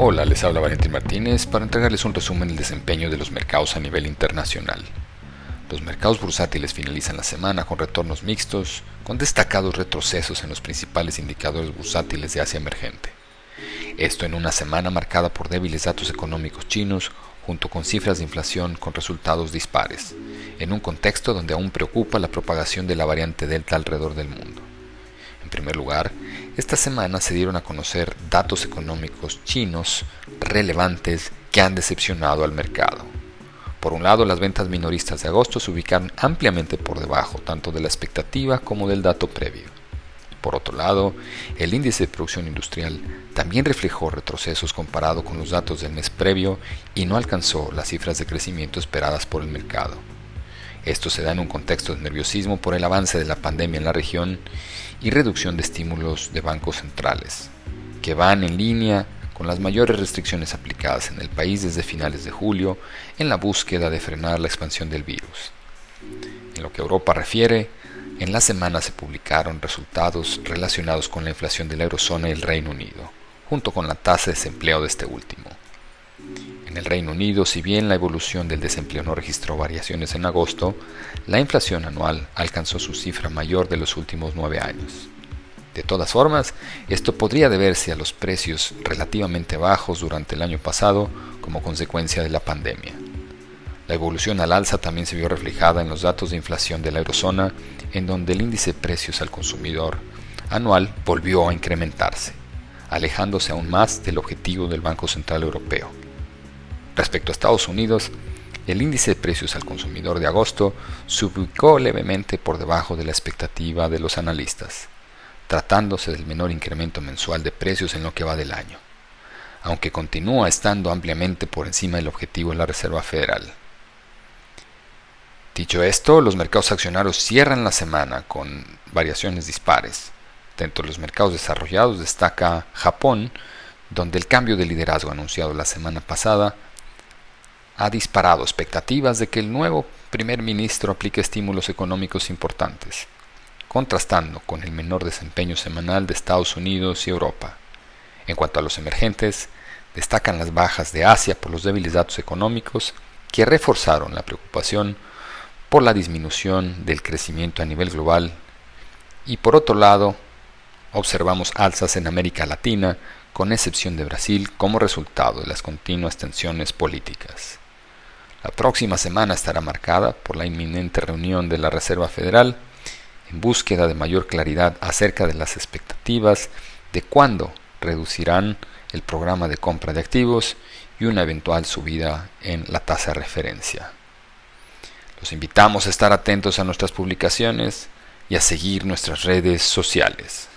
Hola, les habla Valentín Martínez para entregarles un resumen del desempeño de los mercados a nivel internacional. Los mercados bursátiles finalizan la semana con retornos mixtos, con destacados retrocesos en los principales indicadores bursátiles de Asia emergente. Esto en una semana marcada por débiles datos económicos chinos, junto con cifras de inflación con resultados dispares, en un contexto donde aún preocupa la propagación de la variante Delta alrededor del mundo. En primer lugar, esta semana se dieron a conocer datos económicos chinos relevantes que han decepcionado al mercado. Por un lado, las ventas minoristas de agosto se ubicaron ampliamente por debajo tanto de la expectativa como del dato previo. Por otro lado, el índice de producción industrial también reflejó retrocesos comparado con los datos del mes previo y no alcanzó las cifras de crecimiento esperadas por el mercado. Esto se da en un contexto de nerviosismo por el avance de la pandemia en la región y reducción de estímulos de bancos centrales, que van en línea con las mayores restricciones aplicadas en el país desde finales de julio en la búsqueda de frenar la expansión del virus. En lo que Europa refiere, en la semana se publicaron resultados relacionados con la inflación de la eurozona y el Reino Unido, junto con la tasa de desempleo de este último. El Reino Unido, si bien la evolución del desempleo no registró variaciones en agosto, la inflación anual alcanzó su cifra mayor de los últimos nueve años. De todas formas, esto podría deberse a los precios relativamente bajos durante el año pasado como consecuencia de la pandemia. La evolución al alza también se vio reflejada en los datos de inflación de la eurozona, en donde el índice de precios al consumidor anual volvió a incrementarse, alejándose aún más del objetivo del Banco Central Europeo. Respecto a Estados Unidos, el índice de precios al consumidor de agosto se ubicó levemente por debajo de la expectativa de los analistas, tratándose del menor incremento mensual de precios en lo que va del año, aunque continúa estando ampliamente por encima del objetivo de la Reserva Federal. Dicho esto, los mercados accionarios cierran la semana con variaciones dispares. Dentro de los mercados desarrollados destaca Japón, donde el cambio de liderazgo anunciado la semana pasada ha disparado expectativas de que el nuevo primer ministro aplique estímulos económicos importantes, contrastando con el menor desempeño semanal de Estados Unidos y Europa. En cuanto a los emergentes, destacan las bajas de Asia por los débiles datos económicos que reforzaron la preocupación por la disminución del crecimiento a nivel global y por otro lado observamos alzas en América Latina con excepción de Brasil como resultado de las continuas tensiones políticas. La próxima semana estará marcada por la inminente reunión de la Reserva Federal en búsqueda de mayor claridad acerca de las expectativas de cuándo reducirán el programa de compra de activos y una eventual subida en la tasa de referencia. Los invitamos a estar atentos a nuestras publicaciones y a seguir nuestras redes sociales.